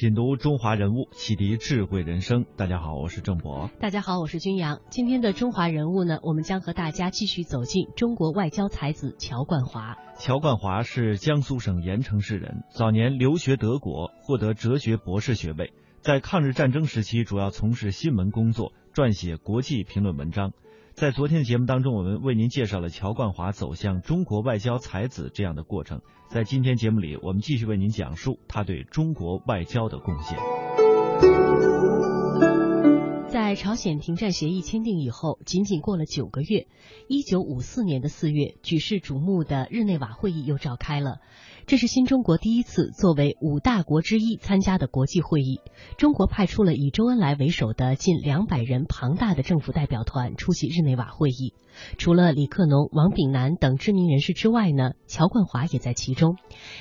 品读中华人物，启迪智慧人生。大家好，我是郑博。大家好，我是君阳。今天的中华人物呢，我们将和大家继续走进中国外交才子乔冠华。乔冠华是江苏省盐城市人，早年留学德国，获得哲学博士学位。在抗日战争时期，主要从事新闻工作，撰写国际评论文章。在昨天的节目当中，我们为您介绍了乔冠华走向中国外交才子这样的过程。在今天节目里，我们继续为您讲述他对中国外交的贡献。在朝鲜停战协议签订以后，仅仅过了九个月，一九五四年的四月，举世瞩目的日内瓦会议又召开了。这是新中国第一次作为五大国之一参加的国际会议。中国派出了以周恩来为首的近两百人庞大的政府代表团出席日内瓦会议。除了李克农、王炳南等知名人士之外呢，乔冠华也在其中。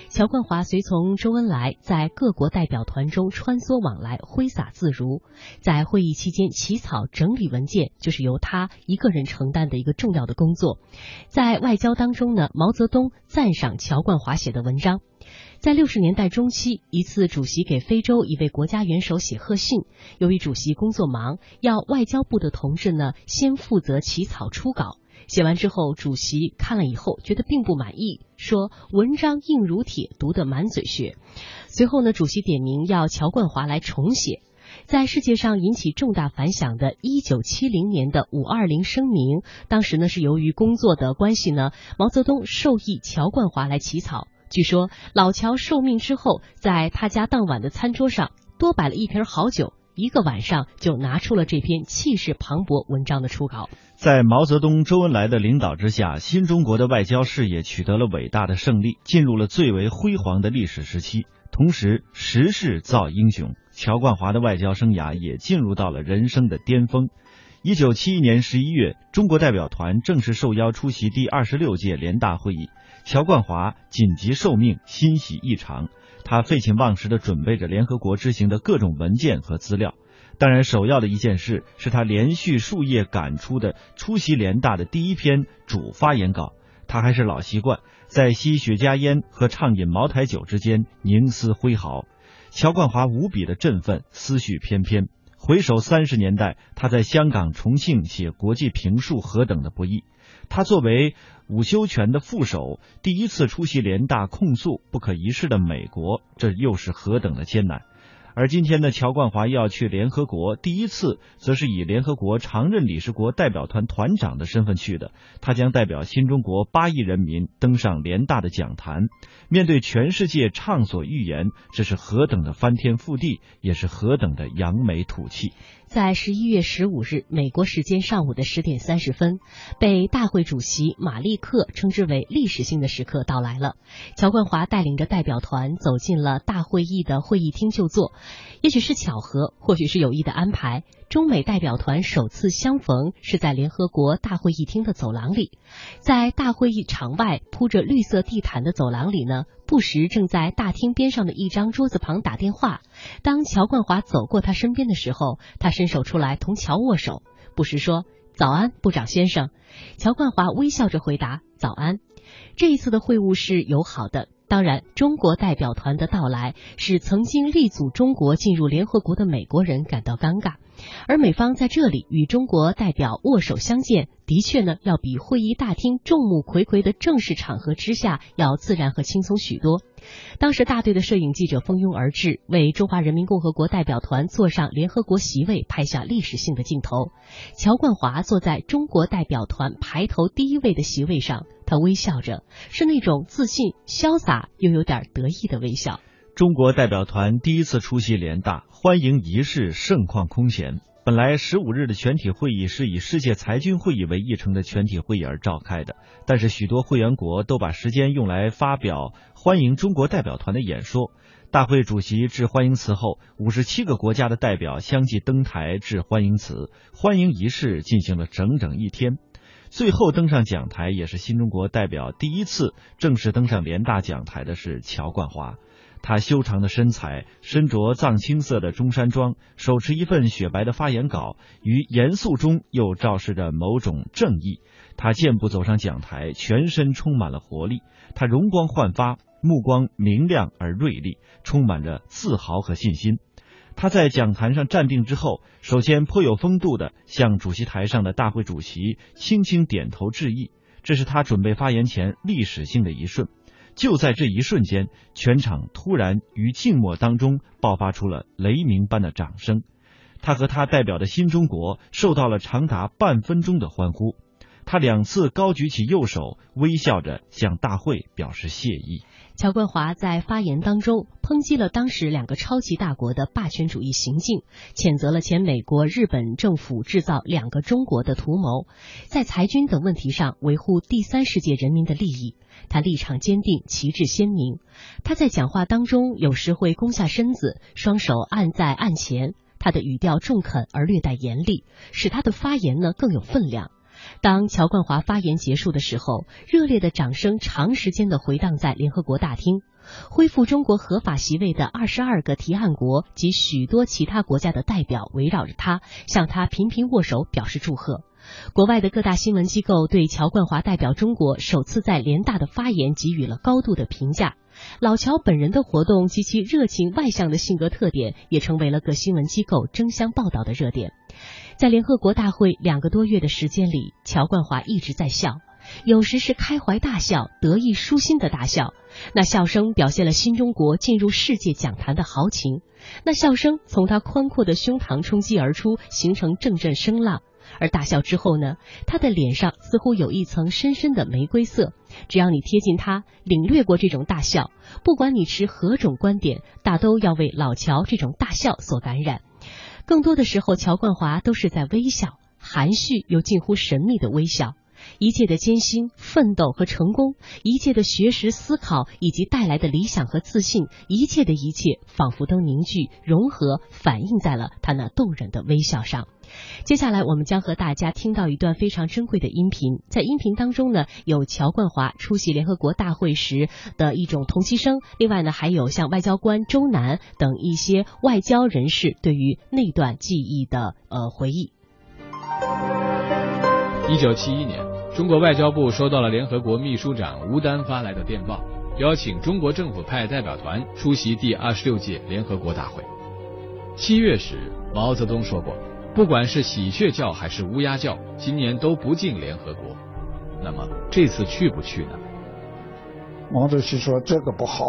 乔冠华随从周恩来在各国代表团中穿梭往来，挥洒自如。在会议期间起草整理文件，就是由他一个人承担的一个重要的工作。在外交当中呢，毛泽东赞赏乔冠华写的文章。在六十年代中期，一次主席给非洲一位国家元首写贺信，由于主席工作忙，要外交部的同志呢先负责起草初稿。写完之后，主席看了以后觉得并不满意，说文章硬如铁，读得满嘴血。随后呢，主席点名要乔冠华来重写。在世界上引起重大反响的1970年的五二零声明，当时呢是由于工作的关系呢，毛泽东授意乔冠华来起草。据说老乔受命之后，在他家当晚的餐桌上多摆了一瓶好酒，一个晚上就拿出了这篇气势磅礴文章的初稿。在毛泽东、周恩来的领导之下，新中国的外交事业取得了伟大的胜利，进入了最为辉煌的历史时期。同时，时势造英雄，乔冠华的外交生涯也进入到了人生的巅峰。一九七一年十一月，中国代表团正式受邀出席第二十六届联大会议。乔冠华紧急受命，欣喜异常。他废寝忘食地准备着联合国执行的各种文件和资料。当然，首要的一件事是他连续数夜赶出的出席联大的第一篇主发言稿。他还是老习惯，在吸雪茄烟和畅饮茅台酒之间凝思挥毫。乔冠华无比的振奋，思绪翩翩。回首三十年代，他在香港、重庆写国际评述何等的不易。他作为伍修权的副手，第一次出席联大控诉不可一世的美国，这又是何等的艰难。而今天呢，乔冠华要去联合国，第一次则是以联合国常任理事国代表团团长的身份去的。他将代表新中国八亿人民登上联大的讲坛，面对全世界畅所欲言，这是何等的翻天覆地，也是何等的扬眉吐气。在十一月十五日，美国时间上午的十点三十分，被大会主席马利克称之为历史性的时刻到来了。乔冠华带领着代表团走进了大会议的会议厅就座。也许是巧合，或许是有意的安排。中美代表团首次相逢是在联合国大会议厅的走廊里，在大会议场外铺着绿色地毯的走廊里呢，布什正在大厅边上的一张桌子旁打电话。当乔冠华走过他身边的时候，他伸手出来同乔握手。布什说：“早安，部长先生。”乔冠华微笑着回答：“早安。”这一次的会晤是友好的。当然，中国代表团的到来使曾经力阻中国进入联合国的美国人感到尴尬，而美方在这里与中国代表握手相见，的确呢要比会议大厅众目睽睽的正式场合之下要自然和轻松许多。当时，大队的摄影记者蜂拥而至，为中华人民共和国代表团坐上联合国席位拍下历史性的镜头。乔冠华坐在中国代表团排头第一位的席位上，他微笑着，是那种自信、潇洒又有点得意的微笑。中国代表团第一次出席联大，欢迎仪式盛况空前。本来十五日的全体会议是以世界裁军会议为议程的全体会议而召开的，但是许多会员国都把时间用来发表欢迎中国代表团的演说。大会主席致欢迎词后，五十七个国家的代表相继登台致欢迎词，欢迎仪式进行了整整一天。最后登上讲台，也是新中国代表第一次正式登上联大讲台的是乔冠华。他修长的身材，身着藏青色的中山装，手持一份雪白的发言稿，于严肃中又昭示着某种正义。他健步走上讲台，全身充满了活力。他容光焕发，目光明亮而锐利，充满着自豪和信心。他在讲坛上站定之后，首先颇有风度的向主席台上的大会主席轻轻点头致意，这是他准备发言前历史性的一瞬。就在这一瞬间，全场突然于静默当中爆发出了雷鸣般的掌声。他和他代表的新中国受到了长达半分钟的欢呼。他两次高举起右手，微笑着向大会表示谢意。乔冠华在发言当中抨击了当时两个超级大国的霸权主义行径，谴责了前美国、日本政府制造两个中国的图谋，在裁军等问题上维护第三世界人民的利益。他立场坚定，旗帜鲜明。他在讲话当中有时会弓下身子，双手按在案前。他的语调中肯而略带严厉，使他的发言呢更有分量。当乔冠华发言结束的时候，热烈的掌声长时间的回荡在联合国大厅。恢复中国合法席位的二十二个提案国及许多其他国家的代表围绕着他，向他频频握手表示祝贺。国外的各大新闻机构对乔冠华代表中国首次在联大的发言给予了高度的评价。老乔本人的活动及其热情外向的性格特点，也成为了各新闻机构争相报道的热点。在联合国大会两个多月的时间里，乔冠华一直在笑，有时是开怀大笑、得意舒心的大笑。那笑声表现了新中国进入世界讲坛的豪情。那笑声从他宽阔的胸膛冲击而出，形成阵阵声浪。而大笑之后呢，他的脸上似乎有一层深深的玫瑰色。只要你贴近他，领略过这种大笑，不管你持何种观点，大都要为老乔这种大笑所感染。更多的时候，乔冠华都是在微笑，含蓄又近乎神秘的微笑。一切的艰辛、奋斗和成功，一切的学识、思考以及带来的理想和自信，一切的一切，仿佛都凝聚、融合，反映在了他那动人的微笑上。接下来，我们将和大家听到一段非常珍贵的音频。在音频当中呢，有乔冠华出席联合国大会时的一种同期声，另外呢，还有像外交官周南等一些外交人士对于那段记忆的呃回忆。一九七一年，中国外交部收到了联合国秘书长吴丹发来的电报，邀请中国政府派代表团出席第二十六届联合国大会。七月时，毛泽东说过。不管是喜鹊叫还是乌鸦叫，今年都不进联合国。那么这次去不去呢？毛主席说这个不好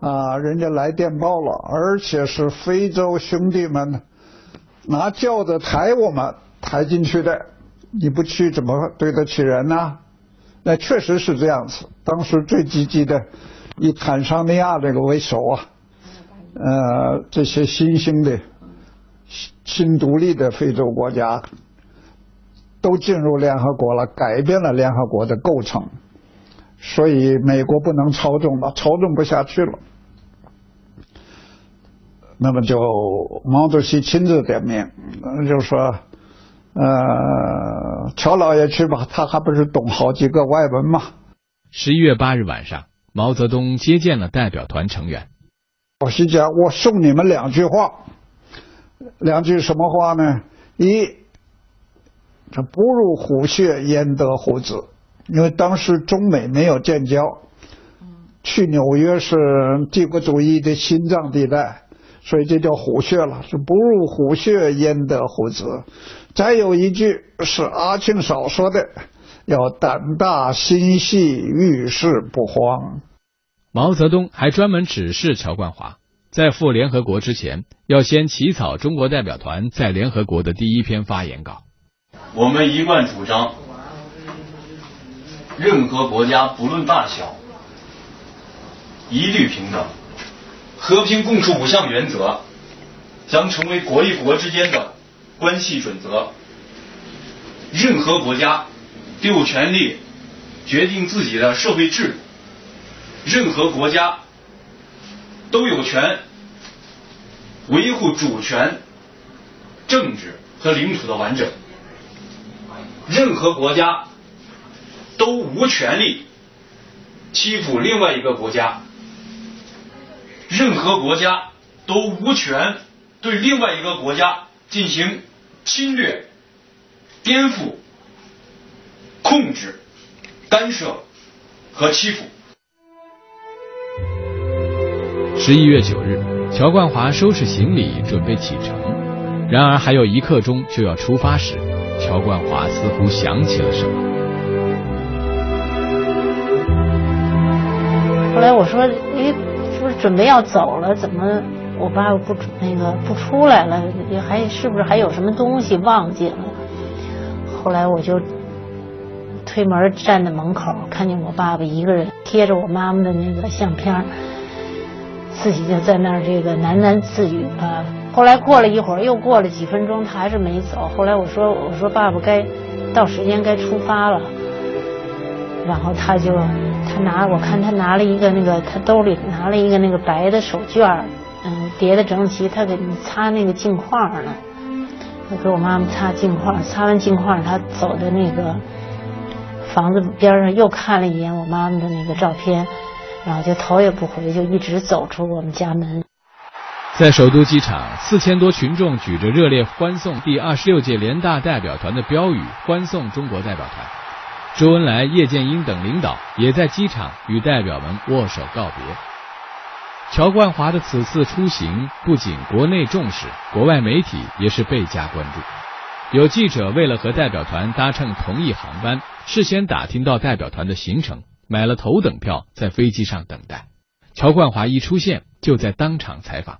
啊，人家来电报了，而且是非洲兄弟们拿轿子抬我们抬进去的，你不去怎么对得起人呢？那确实是这样子。当时最积极的以坦桑尼亚这个为首啊，呃，这些新兴的。新独立的非洲国家都进入联合国了，改变了联合国的构成，所以美国不能操纵了，操纵不下去了。那么就毛主席亲自点名，就说：“呃，乔老爷去吧，他还不是懂好几个外文嘛。”十一月八日晚上，毛泽东接见了代表团成员。主席讲：“我送你们两句话。”两句什么话呢？一，这不入虎穴焉得虎子？因为当时中美没有建交，去纽约是帝国主义的心脏地带，所以这叫虎穴了。是不入虎穴焉得虎子？再有一句是阿庆嫂说的，要胆大心细，遇事不慌。毛泽东还专门指示乔冠华。在赴联合国之前，要先起草中国代表团在联合国的第一篇发言稿。我们一贯主张，任何国家不论大小，一律平等，和平共处五项原则将成为国与国之间的关系准则。任何国家都有权利决定自己的社会制度，任何国家都有权维护主权、政治和领土的完整。任何国家都无权利欺负另外一个国家，任何国家都无权对另外一个国家进行侵略、颠覆、控制、干涉和欺负。十一月九日，乔冠华收拾行李准备启程，然而还有一刻钟就要出发时。乔冠华似乎想起了什么。后来我说：“哎，不是准备要走了，怎么我爸爸不那个不出来了？还是不是还有什么东西忘记了？”后来我就推门站在门口，看见我爸爸一个人贴着我妈妈的那个相片，自己就在那儿这个喃喃自语啊。后来过了一会儿，又过了几分钟，他还是没走。后来我说：“我说爸爸该到时间该出发了。”然后他就他拿我看他拿了一个那个他兜里拿了一个那个白的手绢嗯，叠的整齐，他给你擦那个镜框呢。他给我妈妈擦镜框，擦完镜框，他走的那个房子边上又看了一眼我妈妈的那个照片，然后就头也不回，就一直走出我们家门。在首都机场，四千多群众举着热烈欢送第二十六届联大代表团的标语，欢送中国代表团。周恩来、叶剑英等领导也在机场与代表们握手告别。乔冠华的此次出行，不仅国内重视，国外媒体也是倍加关注。有记者为了和代表团搭乘同一航班，事先打听到代表团的行程，买了头等票，在飞机上等待。乔冠华一出现，就在当场采访。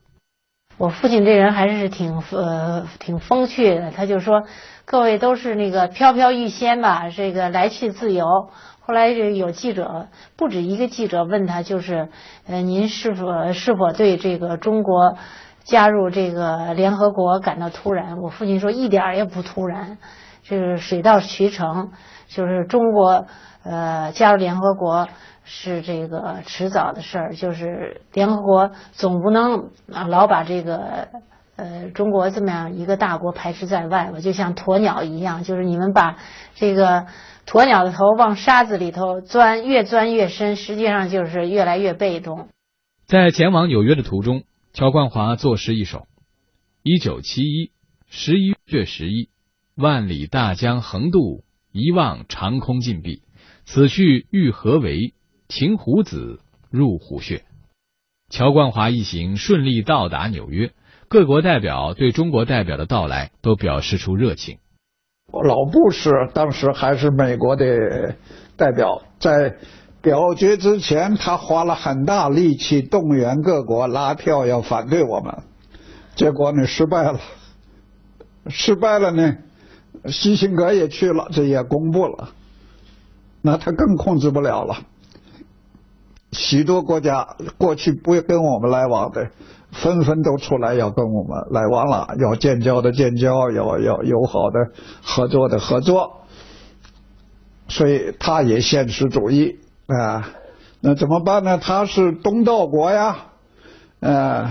我父亲这人还是挺呃挺风趣的，他就说各位都是那个飘飘欲仙吧，这个来去自由。后来有记者不止一个记者问他，就是呃您是否是否对这个中国加入这个联合国感到突然？我父亲说一点儿也不突然，这是水到渠成，就是中国呃加入联合国。是这个迟早的事儿，就是联合国总不能老把这个呃中国这么样一个大国排斥在外吧？就像鸵鸟一样，就是你们把这个鸵鸟的头往沙子里头钻，越钻越深，实际上就是越来越被动。在前往纽约的途中，乔冠华作诗一首：一九七一十一月十一，万里大江横渡，一望长空尽碧，此去欲何为？擒虎子入虎穴，乔冠华一行顺利到达纽约，各国代表对中国代表的到来都表示出热情。老布什当时还是美国的代表，在表决之前，他花了很大力气动员各国拉票要反对我们，结果呢失败了。失败了呢，基辛格也去了，这也公布了，那他更控制不了了。许多国家过去不跟我们来往的，纷纷都出来要跟我们来往了，要建交的建交，要要友好的合作的合作，所以他也现实主义啊，那怎么办呢？他是东道国呀，呃，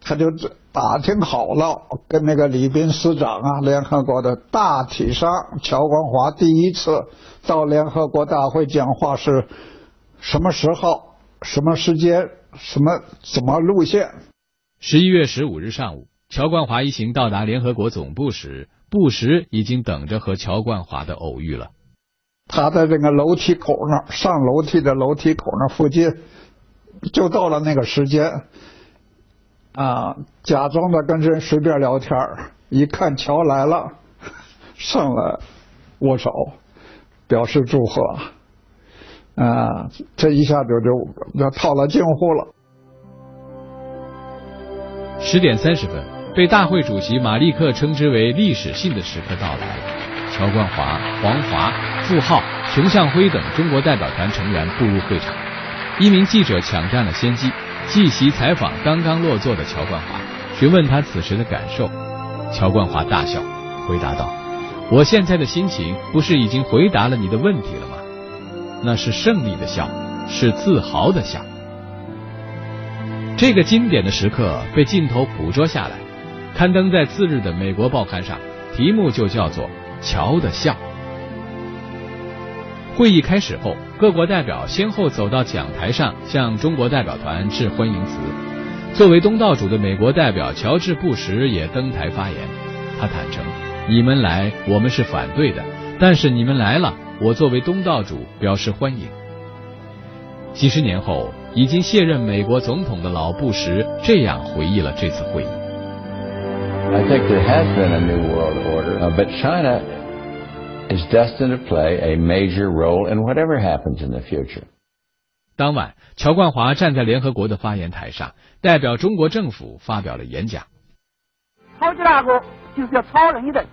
他就打听好了，跟那个礼宾司长啊，联合国的大体上，乔光华第一次到联合国大会讲话是。什么时候？什么时间？什么怎么路线？十一月十五日上午，乔冠华一行到达联合国总部时，布什已经等着和乔冠华的偶遇了。他在这个楼梯口那上楼梯的楼梯口那附近，就到了那个时间，啊，假装的跟人随便聊天一看乔来了，上来握手，表示祝贺。啊，这一下就就要套了近乎了。十点三十分，被大会主席马利克称之为历史性的时刻到来。乔冠华、黄华、傅浩、熊向晖等中国代表团成员步入会场，一名记者抢占了先机，即席采访刚刚落座的乔冠华，询问他此时的感受。乔冠华大笑。回答道：“我现在的心情不是已经回答了你的问题了吗？那是胜利的笑，是自豪的笑。”这个经典的时刻被镜头捕捉下来，刊登在次日的美国报刊上，题目就叫做《乔的笑》。会议开始后，各国代表先后走到讲台上，向中国代表团致欢迎词。作为东道主的美国代表乔治·布什也登台发言。他坦诚：“你们来，我们是反对的；但是你们来了，我作为东道主表示欢迎。”几十年后，已经卸任美国总统的老布什这样回忆了这次会议：“I think there has been a new world order, but China is destined to play a major role in whatever happens in the future.” 当晚，乔冠华站在联合国的发言台上，代表中国政府发表了演讲。超级大国就是要超人一等，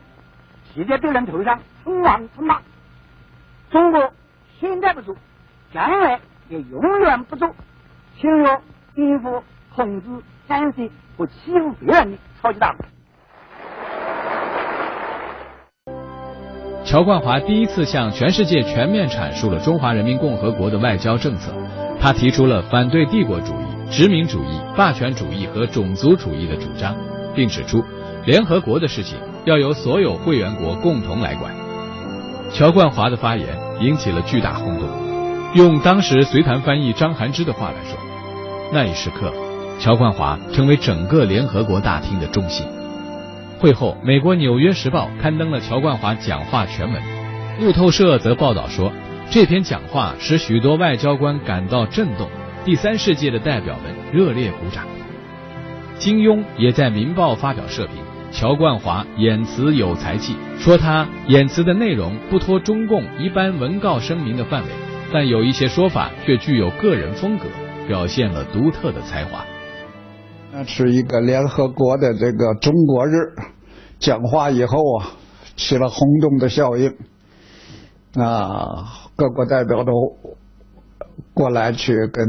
骑在敌人头上称王称霸。中国现在不足，将来也永远不足，请要应付控制、干涉和欺负别人的超级大国。乔冠华第一次向全世界全面阐述了中华人民共和国的外交政策。他提出了反对帝国主义、殖民主义、霸权主义和种族主义的主张，并指出，联合国的事情要由所有会员国共同来管。乔冠华的发言引起了巨大轰动。用当时随团翻译张涵之的话来说，那一时刻，乔冠华成为整个联合国大厅的中心。会后，美国《纽约时报》刊登了乔冠华讲话全文，路透社则报道说。这篇讲话使许多外交官感到震动，第三世界的代表们热烈鼓掌。金庸也在《民报》发表社评，乔冠华演词有才气，说他演词的内容不脱中共一般文告声明的范围，但有一些说法却具有个人风格，表现了独特的才华。那是一个联合国的这个中国日，讲话以后啊，起了轰动的效应。啊，各国代表都过来去跟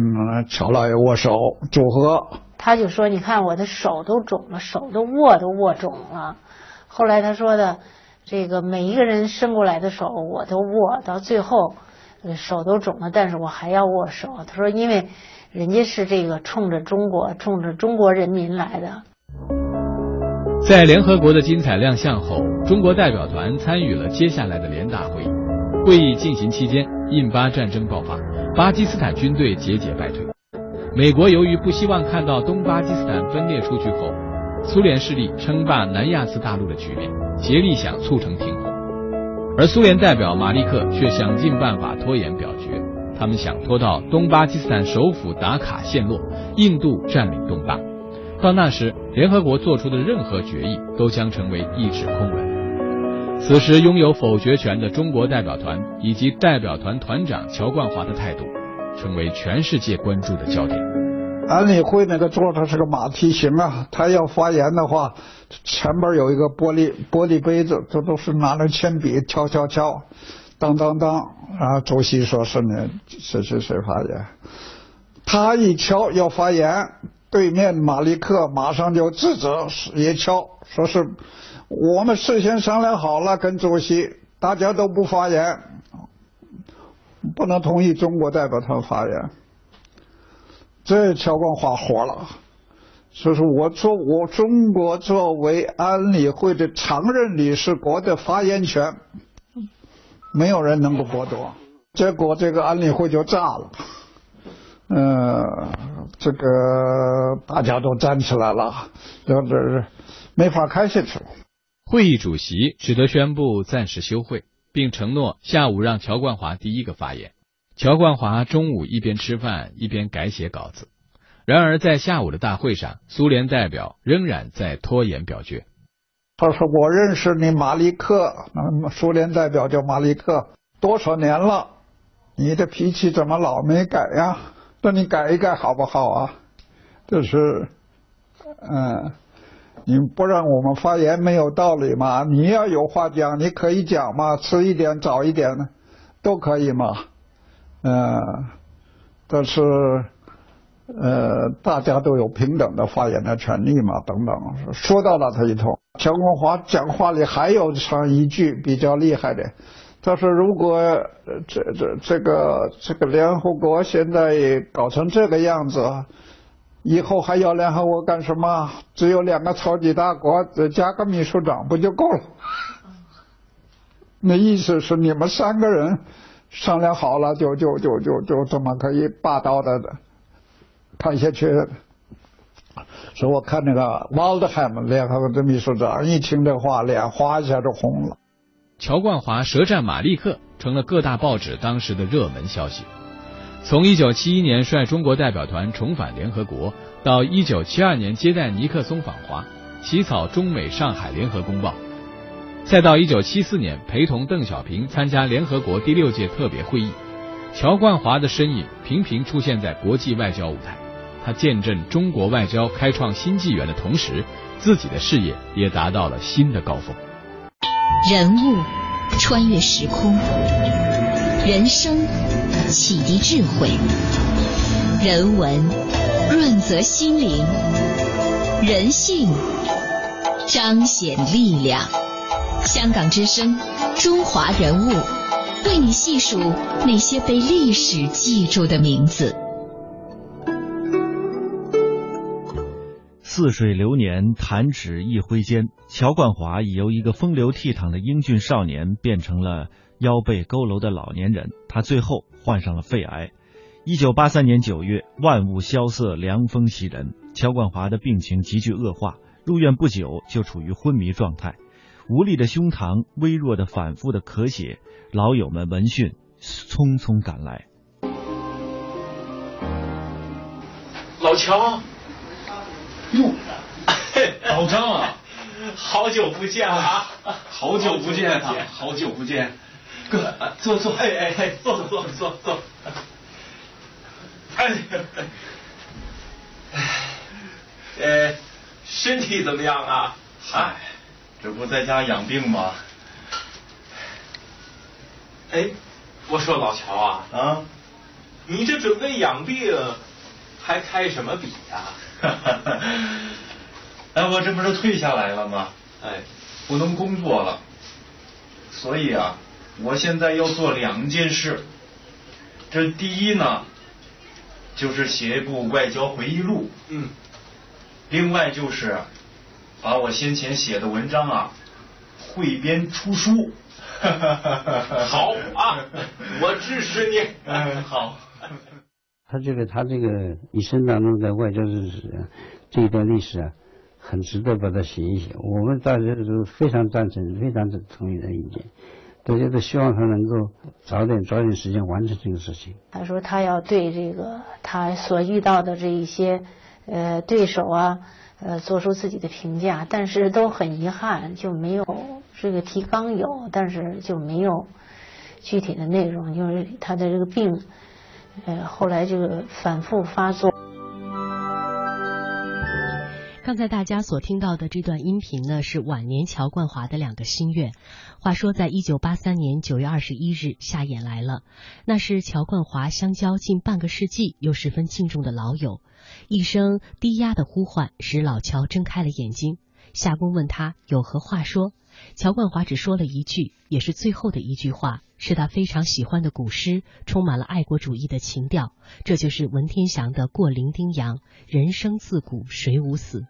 乔老爷握手祝贺。他就说：“你看我的手都肿了，手都握都握肿了。”后来他说的，这个每一个人伸过来的手我都握，到最后手都肿了，但是我还要握手。他说：“因为人家是这个冲着中国，冲着中国人民来的。”在联合国的精彩亮相后，中国代表团参与了接下来的联大会议。会议进行期间，印巴战争爆发，巴基斯坦军队节节败退。美国由于不希望看到东巴基斯坦分裂出去后，苏联势力称霸南亚次大陆的局面，竭力想促成停火。而苏联代表马利克却想尽办法拖延表决，他们想拖到东巴基斯坦首府达卡陷落，印度占领东巴，到那时，联合国做出的任何决议都将成为一纸空文。此时，拥有否决权的中国代表团以及代表团团长乔冠华的态度，成为全世界关注的焦点。安理会那个座它是个马蹄形啊，他要发言的话，前边有一个玻璃玻璃杯子，这都是拿着铅笔敲敲敲，当当当啊！主席说是呢，谁谁谁发言，他一敲要发言，对面马利克马上就制止，也敲，说是。我们事先商量好了，跟主席大家都不发言，不能同意中国代表团发言。这乔冠华火了，说是我作我中国作为安理会的常任理事国的发言权，没有人能够剥夺。结果这个安理会就炸了，嗯，这个大家都站起来了，要是没法开下去了。会议主席只得宣布暂时休会，并承诺下午让乔冠华第一个发言。乔冠华中午一边吃饭一边改写稿子。然而，在下午的大会上，苏联代表仍然在拖延表决。他说：“我认识你马利克，苏联代表叫马利克，多少年了？你的脾气怎么老没改呀？那你改一改好不好啊？这是，嗯。”你不让我们发言没有道理嘛？你要有话讲，你可以讲嘛，迟一点、早一点呢，都可以嘛。嗯，但是呃，大家都有平等的发言的权利嘛，等等，说到了他一通。乔冠华讲话里还有上一句比较厉害的，他说：“如果这这这个这个联合国现在搞成这个样子，以后还要联合国干什么？只有两个超级大国，再加个秘书长不就够了？”那意思是你们三个人商量好了，就就就就就这么可以霸道的。看下去，说我看那个 Waldheim 联合国的秘书长一听这话，脸哗一下就红了。乔冠华舌战马利克成了各大报纸当时的热门消息。从一九七一年率中国代表团重返联合国，到一九七二年接待尼克松访华，起草中美上海联合公报，再到一九七四年陪同邓小平参加联合国第六届特别会议，乔冠华的身影频频出现在国际外交舞台。他见证中国外交开创新纪元的同时，自己的事业也达到了新的高峰。人物穿越时空，人生启迪智慧，人文润泽心灵，人性彰显力量。香港之声，中华人物，为你细数那些被历史记住的名字。似水流年，弹指一挥间，乔冠华已由一个风流倜傥的英俊少年变成了腰背佝偻的老年人。他最后患上了肺癌。一九八三年九月，万物萧瑟，凉风袭人，乔冠华的病情急剧恶化，入院不久就处于昏迷状态，无力的胸膛，微弱的、反复的咳血。老友们闻讯，匆匆赶来。老乔。哟，老张啊，好久不见啊！好久不见啊！好久不见，哥，坐坐，哎哎哎，坐坐坐坐。哎，哎，呃，身体怎么样啊？嗨，这不在家养病吗？哎，我说老乔啊，啊，你这准备养病，还开什么笔呀？哈哈，哎，我这不是退下来了吗？哎，不能工作了，所以啊，我现在要做两件事。这第一呢，就是写一部外交回忆录。嗯。另外就是把我先前写的文章啊汇编出书。哈哈哈哈哈！好啊，我支持你。嗯，好。他这个，他这个一生当中在外交史这一段历史啊，很值得把它写一写。我们大家都非常赞成，非常同意的意见。大家都希望他能够早点、抓紧时间完成这个事情。他说他要对这个他所遇到的这一些呃对手啊，呃做出自己的评价，但是都很遗憾就没有这个提纲有，但是就没有具体的内容，就是他的这个病。呃，后来这个反复发作。刚才大家所听到的这段音频呢，是晚年乔冠华的两个心愿。话说，在一九八三年九月二十一日，夏衍来了，那是乔冠华相交近半个世纪又十分敬重的老友。一声低压的呼唤，使老乔睁开了眼睛。夏公问他有何话说，乔冠华只说了一句，也是最后的一句话。是他非常喜欢的古诗，充满了爱国主义的情调。这就是文天祥的《过零丁洋》：“人生自古谁无死。”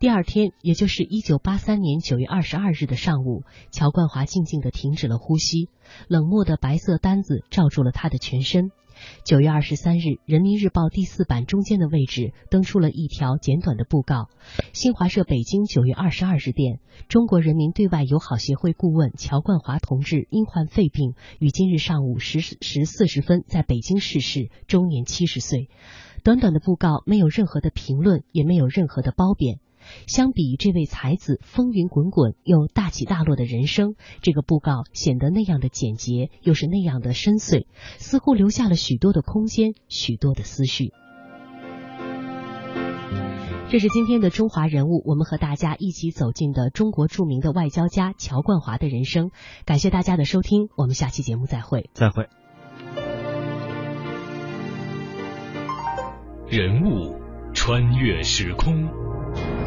第二天，也就是一九八三年九月二十二日的上午，乔冠华静静地停止了呼吸，冷漠的白色单子罩住了他的全身。九月二十三日，《人民日报》第四版中间的位置登出了一条简短的布告：新华社北京九月二十二日电，中国人民对外友好协会顾问乔冠华同志因患肺病，于今日上午十时四十分在北京逝世，终年七十岁。短短的布告没有任何的评论，也没有任何的褒贬。相比这位才子风云滚滚又大起大落的人生，这个布告显得那样的简洁，又是那样的深邃，似乎留下了许多的空间，许多的思绪。这是今天的中华人物，我们和大家一起走进的中国著名的外交家乔冠华的人生。感谢大家的收听，我们下期节目再会。再会。人物穿越时空，